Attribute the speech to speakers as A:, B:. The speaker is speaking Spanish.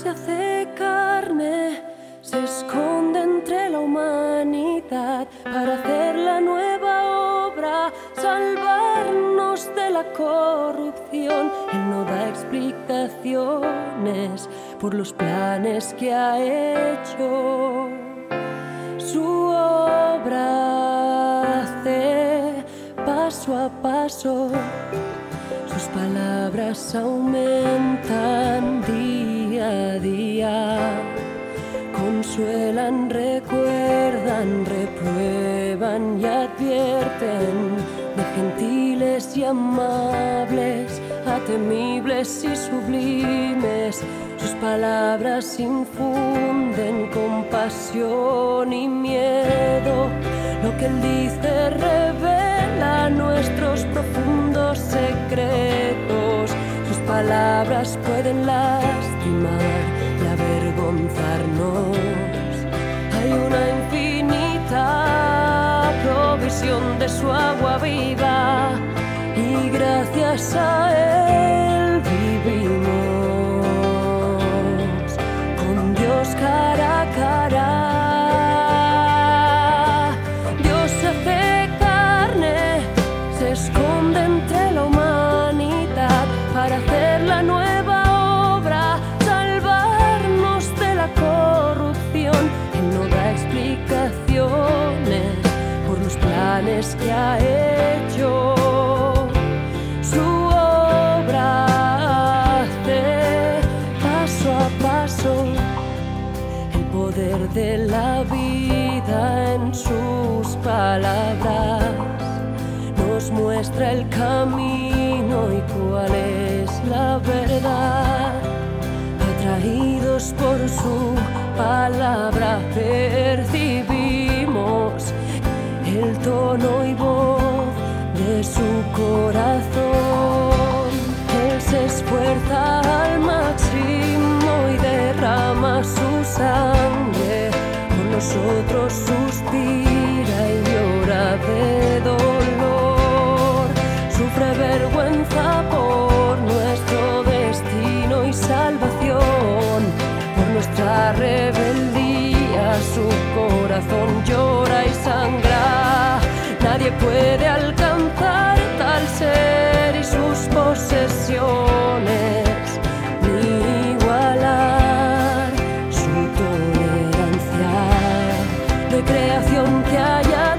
A: se hace carne, se esconde entre la humanidad para hacer la nueva obra, salvarnos de la corrupción. Él no da explicaciones por los planes que ha hecho. Su obra hace paso a paso sus palabras aumentan día a día, consuelan, recuerdan, reprueban y advierten de gentiles y amables, a temibles y sublimes. Sus palabras infunden compasión y miedo. Lo que él dice revela nuestros profundos palabras pueden lastimar y avergonzarnos. Hay una infinita provisión de su agua viva y gracias a él que ha hecho. Su obra hace paso a paso el poder de la vida en sus palabras nos muestra el camino y cuál es la verdad. Atraídos por su palabra percibimos se esfuerza al máximo y derrama su sangre. Por nosotros suspira y llora de dolor. Sufre vergüenza por nuestro destino y salvación. Por nuestra rebeldía su corazón llora y sangra. Nadie puede alcanzar creación que